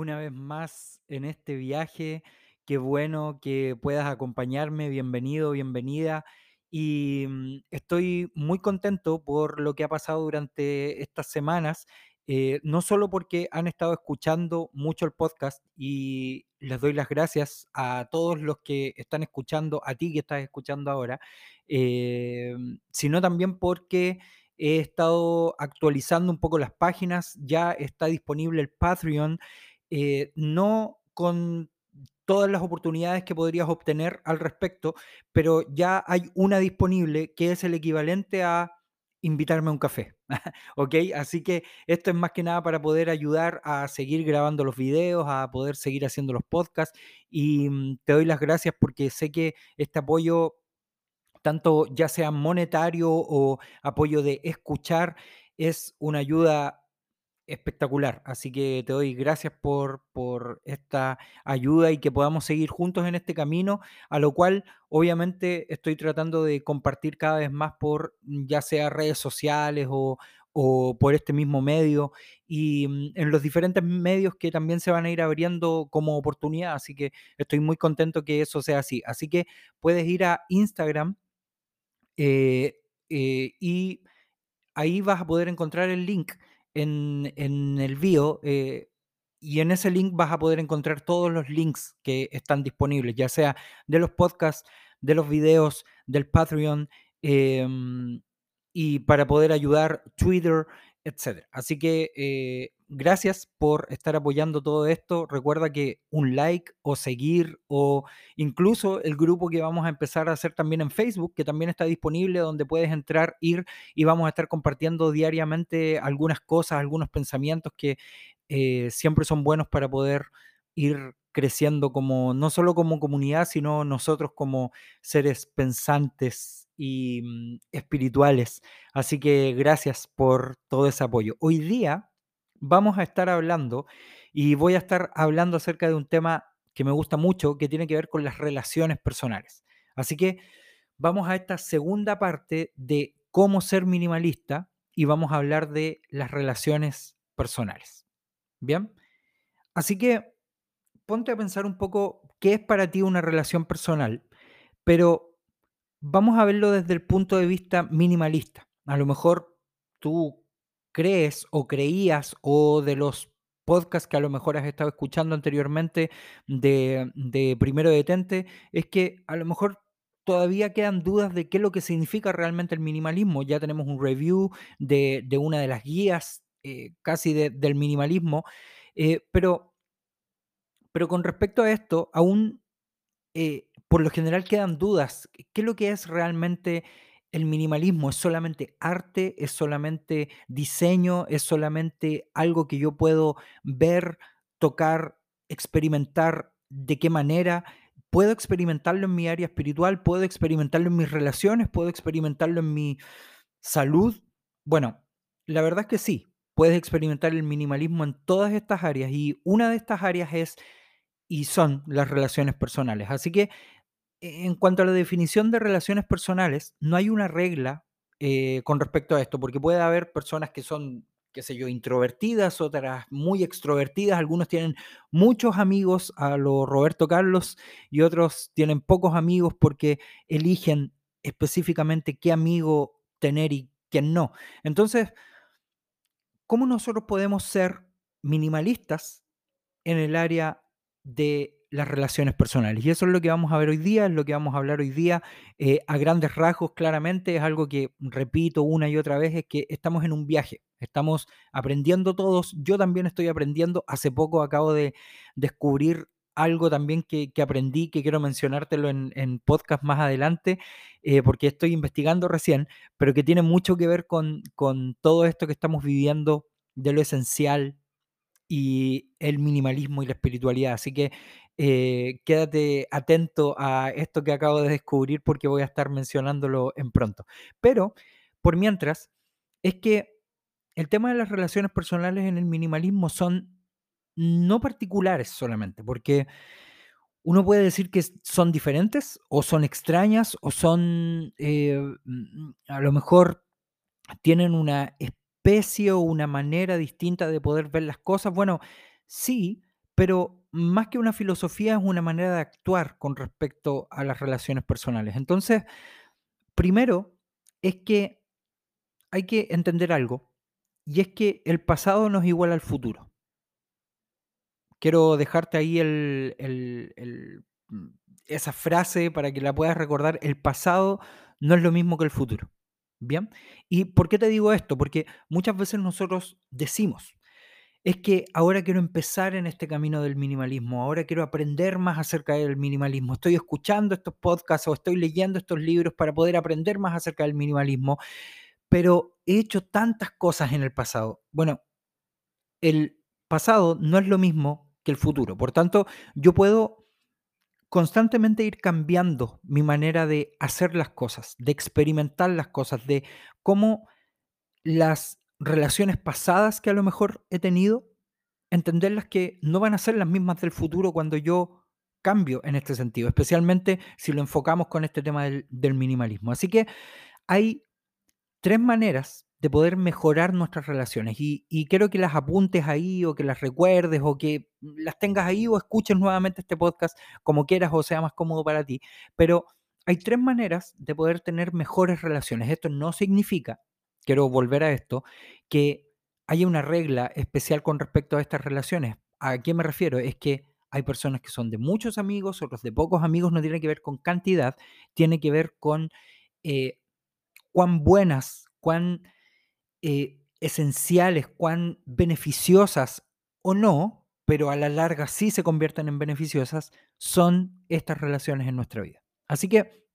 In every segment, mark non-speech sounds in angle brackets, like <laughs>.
una vez más en este viaje. Qué bueno que puedas acompañarme. Bienvenido, bienvenida. Y mm, estoy muy contento por lo que ha pasado durante estas semanas, eh, no solo porque han estado escuchando mucho el podcast y les doy las gracias a todos los que están escuchando, a ti que estás escuchando ahora, eh, sino también porque he estado actualizando un poco las páginas, ya está disponible el Patreon eh, no con todas las oportunidades que podrías obtener al respecto, pero ya hay una disponible que es el equivalente a invitarme a un café, <laughs> ¿ok? Así que esto es más que nada para poder ayudar a seguir grabando los videos, a poder seguir haciendo los podcasts y mm, te doy las gracias porque sé que este apoyo, tanto ya sea monetario o apoyo de escuchar, es una ayuda espectacular. Así que te doy gracias por, por esta ayuda y que podamos seguir juntos en este camino, a lo cual obviamente estoy tratando de compartir cada vez más por mm, ya sea redes sociales o, o por este mismo medio y mm, en los diferentes medios que también se van a ir abriendo como oportunidad. Así que estoy muy contento que eso sea así. Así que puedes ir a Instagram eh, eh, y ahí vas a poder encontrar el link en, en el bio eh, y en ese link vas a poder encontrar todos los links que están disponibles, ya sea de los podcasts, de los videos, del Patreon em, y para poder ayudar Twitter, etcétera. Así que eh, gracias por estar apoyando todo esto. Recuerda que un like o seguir o incluso el grupo que vamos a empezar a hacer también en Facebook, que también está disponible, donde puedes entrar, ir y vamos a estar compartiendo diariamente algunas cosas, algunos pensamientos que eh, siempre son buenos para poder ir creciendo como, no solo como comunidad, sino nosotros como seres pensantes y mm, espirituales. Así que gracias por todo ese apoyo. Hoy día vamos a estar hablando y voy a estar hablando acerca de un tema que me gusta mucho, que tiene que ver con las relaciones personales. Así que vamos a esta segunda parte de cómo ser minimalista y vamos a hablar de las relaciones personales. Bien, así que ponte a pensar un poco qué es para ti una relación personal, pero vamos a verlo desde el punto de vista minimalista. A lo mejor tú crees o creías o de los podcasts que a lo mejor has estado escuchando anteriormente de, de Primero Detente, es que a lo mejor todavía quedan dudas de qué es lo que significa realmente el minimalismo. Ya tenemos un review de, una de las guías eh, casi de- del minimalismo, eh, pero, pero con respecto a esto, aún eh, por lo general quedan dudas. ¿Qué es lo que es realmente el minimalismo? ¿Es solamente arte? ¿Es solamente diseño? ¿Es solamente algo que yo puedo ver, tocar, experimentar? ¿De qué manera? ¿Puedo experimentarlo en mi área espiritual? ¿Puedo experimentarlo en mis relaciones? ¿Puedo experimentarlo en mi salud? Bueno, la verdad es que sí, puedes experimentar el minimalismo en todas estas áreas y una de estas áreas es y son las relaciones personales. Así que en cuanto a la definición de relaciones personales, no hay una regla, eh, con respecto a esto, porque puede haber personas que son, qué sé yo, introvertidas, otras muy extrovertidas, algunos tienen muchos amigos a lo Roberto Carlos y otros tienen pocos amigos porque eligen específicamente qué amigo tener y quién no. Entonces, ¿cómo nosotros podemos ser minimalistas en el área de las relaciones personales. Y eso es lo que vamos a ver hoy día, es lo que vamos a hablar hoy día eh, a grandes rasgos, claramente, es algo que repito una y otra vez, es que estamos en un viaje, estamos aprendiendo todos, yo también estoy aprendiendo, hace poco acabo de descubrir algo también que, que aprendí, que quiero mencionártelo en, podcast más adelante, eh, porque estoy investigando recién, pero que tiene mucho que ver con, con todo esto que estamos viviendo de lo esencial, y el minimalismo y la espiritualidad. Así que eh, quédate atento a esto que acabo de descubrir porque voy a estar mencionándolo en pronto. Pero, por mientras, es que el tema de las relaciones personales en el minimalismo son no particulares solamente, porque uno puede decir que son diferentes o son extrañas o son eh, mm, a lo mejor tienen una especie o una manera distinta de poder ver las cosas. Bueno, sí, pero más que una filosofía es una manera de actuar con respecto a las relaciones personales. Entonces, primero es que hay que entender algo, y es que el pasado no es igual al futuro. Quiero dejarte ahí mm, esa frase para que la puedas recordar. El pasado no es lo mismo que el futuro. ¿Bien? ¿Y por qué te digo esto? Porque muchas veces nosotros decimos, es que ahora quiero empezar en este camino del minimalismo, ahora quiero aprender más acerca del minimalismo, estoy escuchando estos podcasts o estoy leyendo estos libros para poder aprender más acerca del minimalismo, pero he hecho tantas cosas en el pasado. Bueno, el pasado no es lo mismo que el futuro, por tanto, yo puedo constantemente ir cambiando mi manera de hacer las cosas, de experimentar las cosas, de cómo las relaciones pasadas que a lo mejor he tenido, entenderlas que no van a ser las mismas del futuro cuando yo cambio en este sentido, especialmente si lo enfocamos con este tema del, del minimalismo. Así que hay tres maneras de poder mejorar nuestras relaciones y, y quiero que las apuntes ahí o que las recuerdes o que las tengas ahí o escuches nuevamente este podcast como quieras o sea más cómodo para ti. Pero hay tres maneras de poder tener mejores relaciones. Esto no significa, quiero volver a esto, que haya una regla especial con respecto a estas relaciones. ¿A qué me refiero? Es que hay personas que son de muchos amigos, otros de pocos amigos, no tiene que ver con cantidad, tiene que ver con eh, cuán buenas, cuán eh, esenciales, cuán beneficiosas o no, pero a la larga sí se convierten en beneficiosas, son estas relaciones en nuestra vida. Así que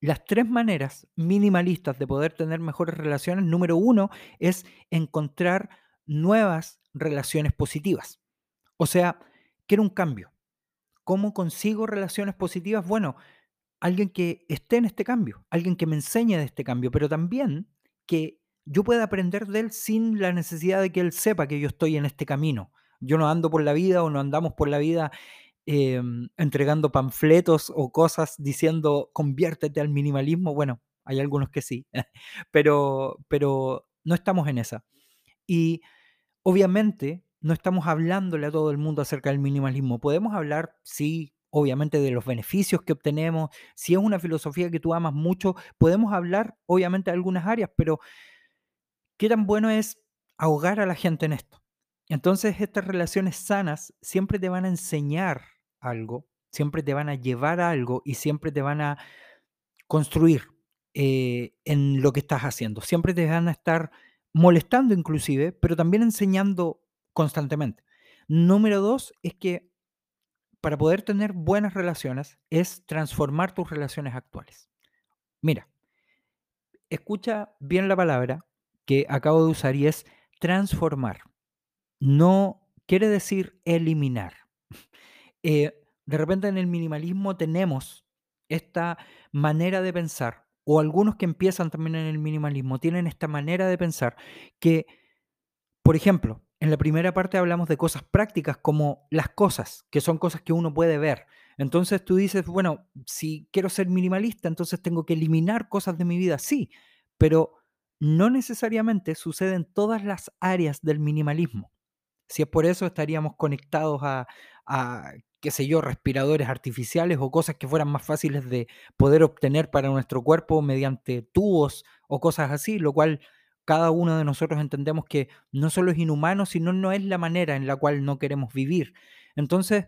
las tres maneras minimalistas de poder tener mejores relaciones, número uno, es encontrar nuevas relaciones positivas. O sea, quiero un cambio. ¿Cómo consigo relaciones positivas? Bueno, alguien que esté en este cambio, alguien que me enseñe de este cambio, pero también que yo pueda aprender de él sin la necesidad de que él sepa que yo estoy en este camino. Yo no ando por la vida o no andamos por la vida em, entregando panfletos o cosas diciendo conviértete al minimalismo. Bueno, hay algunos que sí, <laughs> pero, pero no estamos en esa. Y obviamente no estamos hablándole a todo el mundo acerca del minimalismo. Podemos hablar, sí, obviamente de los beneficios que obtenemos. Si es una filosofía que tú amas mucho, podemos hablar, obviamente, de algunas áreas, pero ¿qué tan bueno es ahogar a la gente en esto? Entonces, estas relaciones sanas siempre te van a enseñar algo, siempre te van a llevar a algo y siempre te van a construir eh, en lo que estás haciendo. Siempre te van a estar molestando inclusive, pero también enseñando constantemente. Número dos es que para poder tener buenas relaciones es transformar tus relaciones actuales. Mira, escucha bien la palabra que acabo de usar y es transformar. No quiere decir eliminar. Eh, de repente en el minimalismo tenemos esta manera de pensar, o algunos que empiezan también en el minimalismo tienen esta manera de pensar que, por ejemplo, en la primera parte hablamos de cosas prácticas como las cosas, que son cosas que uno puede ver. Entonces tú dices, bueno, si quiero ser minimalista, entonces tengo que eliminar cosas de mi vida. Sí, pero no necesariamente sucede en todas las áreas del minimalismo. Si es por eso, estaríamos conectados a, a, qué sé yo, respiradores artificiales o cosas que fueran más fáciles de poder obtener para nuestro cuerpo mediante tubos o cosas así, lo cual cada uno de nosotros entendemos que no solo es inhumano, sino no es la manera en la cual no queremos vivir. Entonces,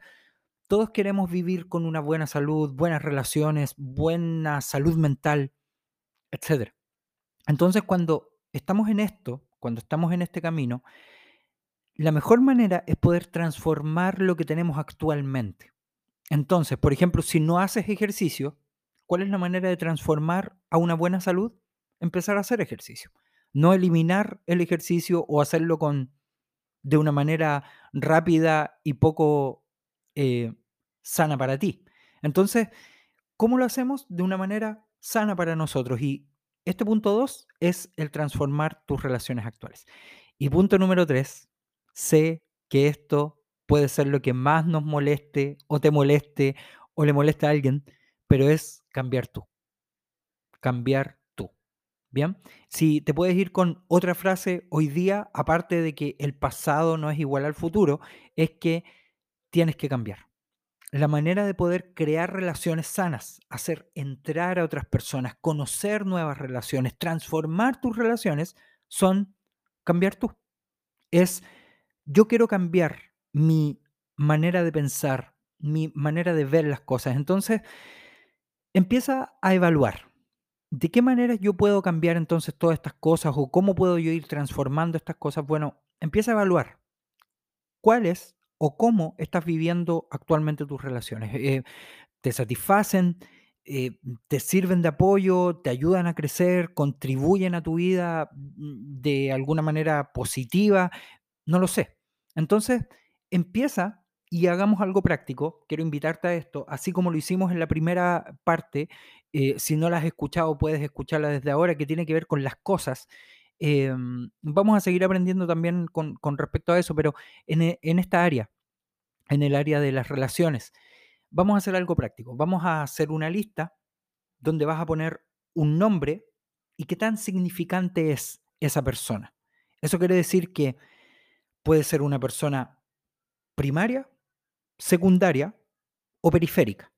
todos queremos vivir con una buena salud, buenas relaciones, buena salud mental, etc. Entonces, cuando estamos en esto, cuando estamos en este camino, la mejor manera es poder transformar lo que tenemos actualmente. Entonces, por ejemplo, si no haces ejercicio, ¿cuál es la manera de transformar a una buena salud? Empezar a hacer ejercicio no eliminar el ejercicio o hacerlo con, de una manera rápida y poco eh, sana para ti. Entonces, ¿cómo lo hacemos? De una manera sana para nosotros. Y este punto dos es el transformar tus relaciones actuales. Y punto número tres, sé que esto puede ser lo que más nos moleste o te moleste o le moleste a alguien, pero es cambiar tú. Cambiar Bien, si te puedes ir con otra frase hoy día, aparte de que el pasado no es igual al futuro, es que tienes que cambiar. La manera de poder crear relaciones sanas, hacer entrar a otras personas, conocer nuevas relaciones, transformar tus relaciones, son cambiar tú. Es, yo quiero cambiar mi manera de pensar, mi manera de ver las cosas. Entonces, empieza a evaluar. ¿De qué manera yo puedo cambiar entonces todas estas cosas o cómo puedo yo ir transformando estas cosas? Bueno, empieza a evaluar cuáles o cómo estás viviendo actualmente tus relaciones. Eh, ¿Te satisfacen? Eh, ¿Te sirven de apoyo? ¿Te ayudan a crecer? ¿Contribuyen a tu vida de alguna manera positiva? No lo sé. Entonces, empieza y hagamos algo práctico. Quiero invitarte a esto, así como lo hicimos en la primera parte. eh, si no la has escuchado, puedes escucharla desde ahora, que tiene que ver con las cosas. Em, vamos a seguir aprendiendo también con, respecto a eso, pero en, e- en esta área, en el área de las relaciones, vamos a hacer algo práctico. Vamos a hacer una lista donde vas a poner un nombre y qué tan significante es esa persona. Eso quiere decir que puede ser una persona primaria, secundaria o periférica.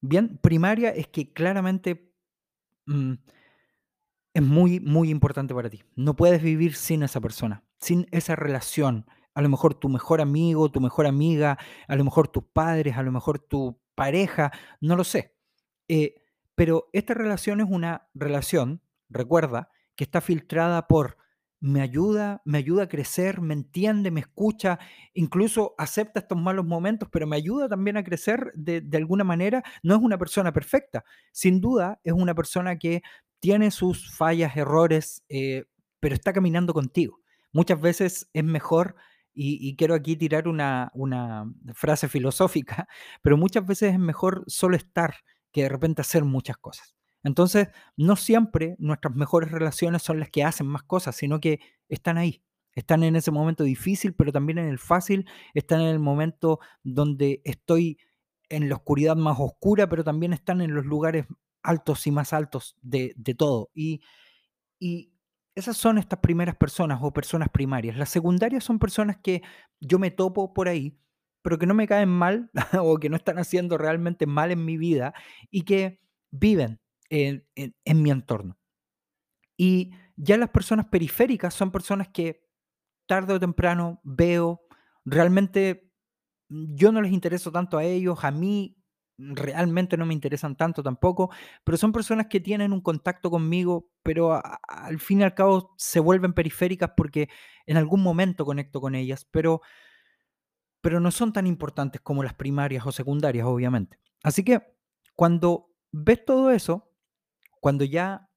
Bien, primaria es que claramente mm, es muy, muy importante para ti. No puedes vivir sin esa persona, sin esa relación. A lo mejor tu mejor amigo, tu mejor amiga, a lo mejor tus padres, a lo mejor tu pareja, no lo sé. Eh, pero esta relación es una relación, recuerda, que está filtrada por me ayuda, me ayuda a crecer, me entiende, me escucha, incluso acepta estos malos momentos, pero me ayuda también a crecer de, de alguna manera. No es una persona perfecta, sin duda es una persona que tiene sus fallas, errores, eh, pero está caminando contigo. Muchas veces es mejor, y, quiero aquí tirar una, una frase filosófica, <laughs> pero muchas veces es mejor solo estar que de repente hacer muchas cosas. Entonces, no siempre nuestras mejores relaciones son las que hacen más cosas, sino que están ahí. Están en ese momento difícil, pero también en el fácil. Están en el momento donde estoy en la oscuridad más oscura, pero también están en los lugares altos y más altos de, todo. Y, esas son estas primeras personas o personas primarias. Las secundarias son personas que yo me topo por ahí, pero que no me caen mal <laughs> o que no están haciendo realmente mal en mi vida y que viven en, en- en mi entorno. Y ya las personas periféricas son personas que tarde o temprano veo, realmente mm, yo no les intereso tanto a ellos, a mí realmente no me interesan tanto tampoco, pero son personas que tienen un contacto conmigo, pero al fin y al cabo se vuelven periféricas porque en algún momento conecto con ellas, pero, pero no son tan importantes como las primarias o secundarias, obviamente. Así que cuando ves todo eso, cuando ya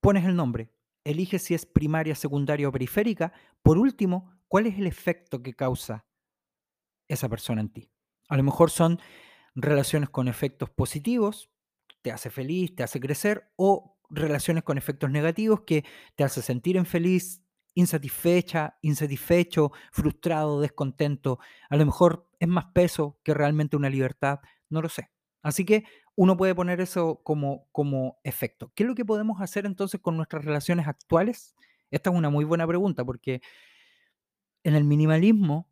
pones el nombre, eliges si es primaria, secundaria o periférica, por último, ¿cuál es el efecto que causa esa persona en ti? A lo mejor son relaciones con efectos positivos, te hace feliz, te hace crecer, o relaciones con efectos negativos que te hace sentir infeliz, insatisfecha, insatisfecho, frustrado, descontento. A lo mejor es más peso que realmente una libertad, no lo sé. Así que uno puede poner eso como, como efecto. ¿Qué es lo que podemos hacer entonces con nuestras relaciones actuales? Esta es una muy buena pregunta porque en el minimalismo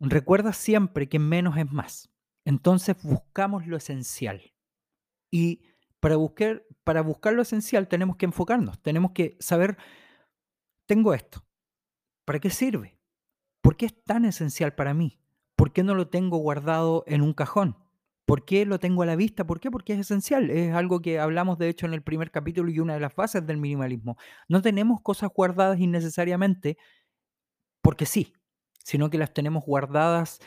recuerda siempre que menos es más. Entonces buscamos lo esencial. Y para buscar, para buscar lo esencial tenemos que enfocarnos, tenemos que saber, tengo esto, ¿para qué sirve? ¿Por qué es tan esencial para mí? ¿Por qué no lo tengo guardado en un cajón? ¿Por qué lo tengo a la vista? ¿Por qué? Porque es esencial. Es algo que hablamos de hecho en el primer capítulo y una de las bases del minimalismo. No tenemos cosas guardadas innecesariamente porque sí, sino que las tenemos guardadas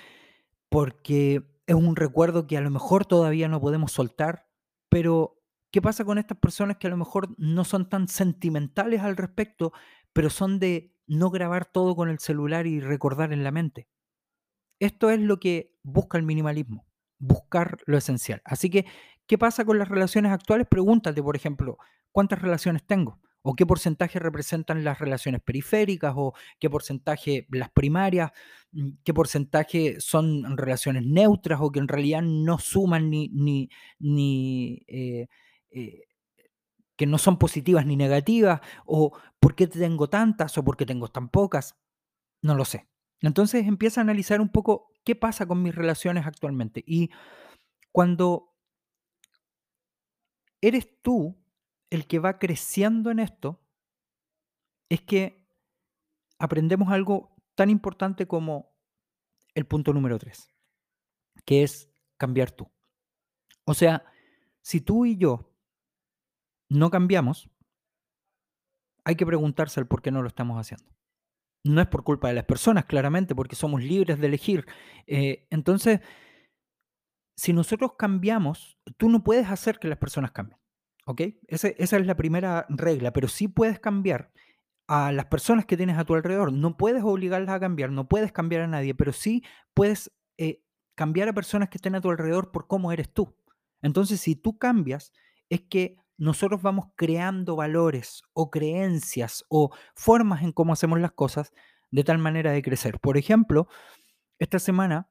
porque es un recuerdo que a lo mejor todavía no podemos soltar, pero ¿qué pasa con estas personas que a lo mejor no son tan sentimentales al respecto, pero son de no grabar todo con el celular y recordar en la mente? Esto es lo que busca el minimalismo, buscar lo esencial. Así que, ¿qué pasa con las relaciones actuales? Pregúntate, por ejemplo, ¿cuántas relaciones tengo? ¿O qué porcentaje representan las relaciones periféricas? ¿O qué porcentaje las primarias? Mm, ¿Qué porcentaje son relaciones neutras o que en realidad no suman ni, ni, ni eh, eh, que no son positivas ni negativas? ¿O por qué tengo tantas o por qué tengo tan pocas? No lo sé. Entonces empieza a analizar un poco qué pasa con mis relaciones actualmente. Y cuando eres tú el que va creciendo en esto, es que aprendemos algo tan importante como el punto número tres, que es cambiar tú. O sea, si tú y yo no cambiamos, hay que preguntarse el por qué no lo estamos haciendo. No es por culpa de las personas, claramente, porque somos libres de elegir. Eh, entonces, si nosotros cambiamos, tú no puedes hacer que las personas cambien. ¿Ok? esa es la primera regla, pero sí puedes cambiar a las personas que tienes a tu alrededor. No puedes obligarlas a cambiar, no puedes cambiar a nadie, pero sí puedes eh, cambiar a personas que estén a tu alrededor por cómo eres tú. Entonces, si tú cambias, es que nosotros vamos creando valores o creencias o formas en cómo hacemos las cosas de tal manera de crecer. Por ejemplo, esta semana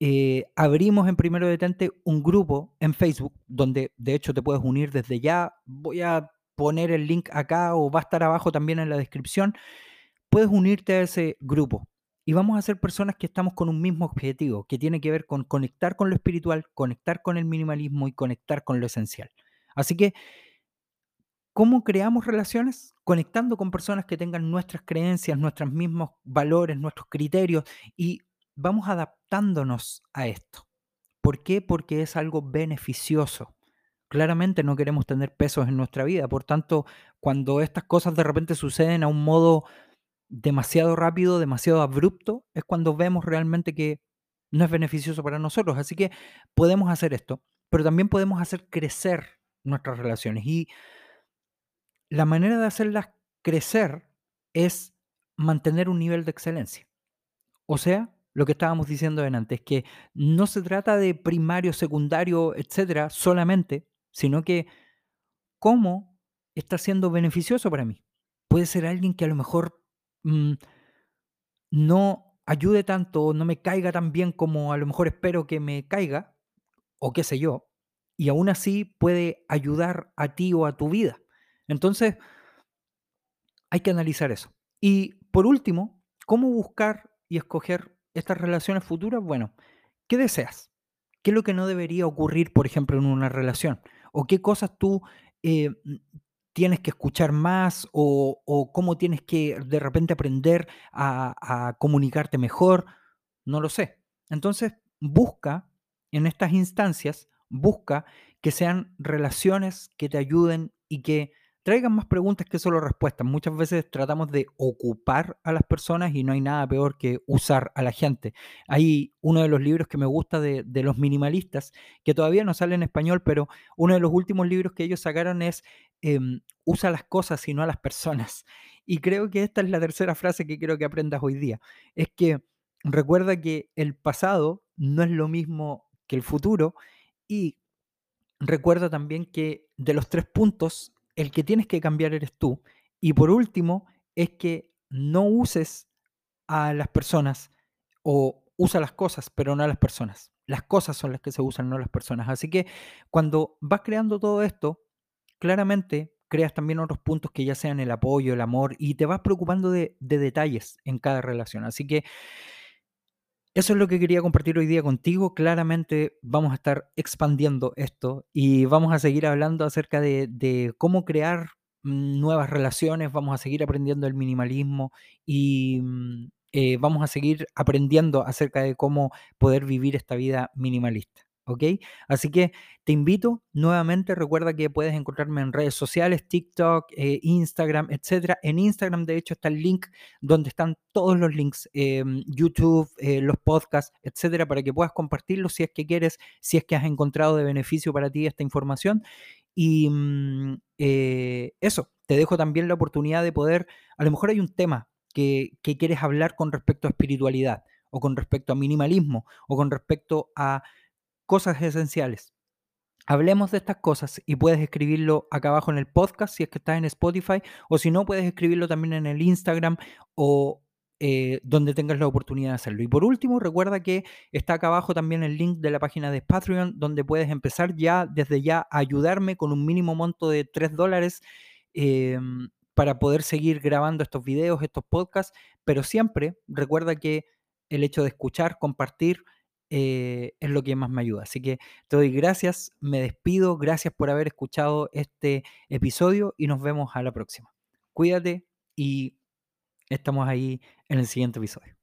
eh, abrimos en Primero Detente un grupo en Facebook donde de hecho te puedes unir desde ya. Voy a poner el link acá o va a estar abajo también en la descripción. Puedes unirte a ese grupo y vamos a ser personas que estamos con un mismo objetivo, que tiene que ver con conectar con lo espiritual, conectar con el minimalismo y conectar con lo esencial. Así que, ¿cómo creamos relaciones? Conectando con personas que tengan nuestras creencias, nuestros mismos valores, nuestros criterios y vamos adaptándonos a esto. ¿Por qué? Porque es algo beneficioso. Claramente no queremos tener pesos en nuestra vida, por tanto, cuando estas cosas de repente suceden a un modo demasiado rápido, demasiado abrupto, es cuando vemos realmente que no es beneficioso para nosotros. Así que podemos hacer esto, pero también podemos hacer crecer nuestras relaciones. Y la manera de hacerlas crecer es mantener un nivel de excelencia. O sea, lo que estábamos diciendo antes, que no se trata de primario, secundario, etcétera, solamente, sino que cómo está siendo beneficioso para mí. Puede ser alguien que a lo mejor Mm, no ayude tanto, no me caiga tan bien como a lo mejor espero que me caiga, o qué sé yo, y aún así puede ayudar a ti o a tu vida. Entonces, hay que analizar eso. Y por último, ¿cómo buscar y escoger estas relaciones futuras? Bueno, ¿qué deseas? ¿Qué es lo que no debería ocurrir, por ejemplo, en una relación? ¿O qué cosas tú eh, tienes que escuchar más o, cómo tienes que de repente aprender a, comunicarte mejor, no lo sé. Entonces, busca en estas instancias, busca que sean relaciones que te ayuden y que traigan más preguntas que solo respuestas. Muchas veces tratamos de ocupar a las personas y no hay nada peor que usar a la gente. Hay uno de los libros que me gusta de, los minimalistas, que todavía no sale en español, pero uno de los últimos libros que ellos sacaron es em, Usa las cosas y no a las personas. Y creo que esta es la tercera frase que quiero que aprendas hoy día. Es que recuerda que el pasado no es lo mismo que el futuro y recuerda también que de los tres puntos el que tienes que cambiar eres tú. Y por último, es que no uses a las personas o usa las cosas, pero no a las personas. Las cosas son las que se usan, no las personas. Así que cuando vas creando todo esto, claramente creas también otros puntos que ya sean el apoyo, el amor, y te vas preocupando de, de detalles en cada relación. Así que eso es lo que quería compartir hoy día contigo. Claramente vamos a estar expandiendo esto y vamos a seguir hablando acerca de, cómo crear mm, nuevas relaciones, vamos a seguir aprendiendo el minimalismo y mm, eh, vamos a seguir aprendiendo acerca de cómo poder vivir esta vida minimalista. ¿Ok? Así que te invito nuevamente, recuerda que puedes encontrarme en redes sociales, TikTok, eh, Instagram, etcétera. En Instagram, de hecho, está el link donde están todos los links, em, YouTube, eh, los podcasts, etcétera, para que puedas compartirlos si es que quieres, si es que has encontrado de beneficio para ti esta información. Y mm, eh, eso, te dejo también la oportunidad de poder, a lo mejor hay un tema que, que quieres hablar con respecto a espiritualidad o con respecto a minimalismo o con respecto a cosas esenciales. Hablemos de estas cosas y puedes escribirlo acá abajo en el podcast si es que estás en Spotify o si no puedes escribirlo también en el Instagram o eh, donde tengas la oportunidad de hacerlo. Y por último, recuerda que está acá abajo también el link de la página de Patreon donde puedes empezar ya desde ya a ayudarme con un mínimo monto de 3 dólares. Em, para poder seguir grabando estos videos, estos podcasts, pero siempre recuerda que el hecho de escuchar, compartir, eh, es lo que más me ayuda. Así que te doy gracias, me despido, gracias por haber escuchado este episodio y nos vemos a la próxima. Cuídate y estamos ahí en el siguiente episodio.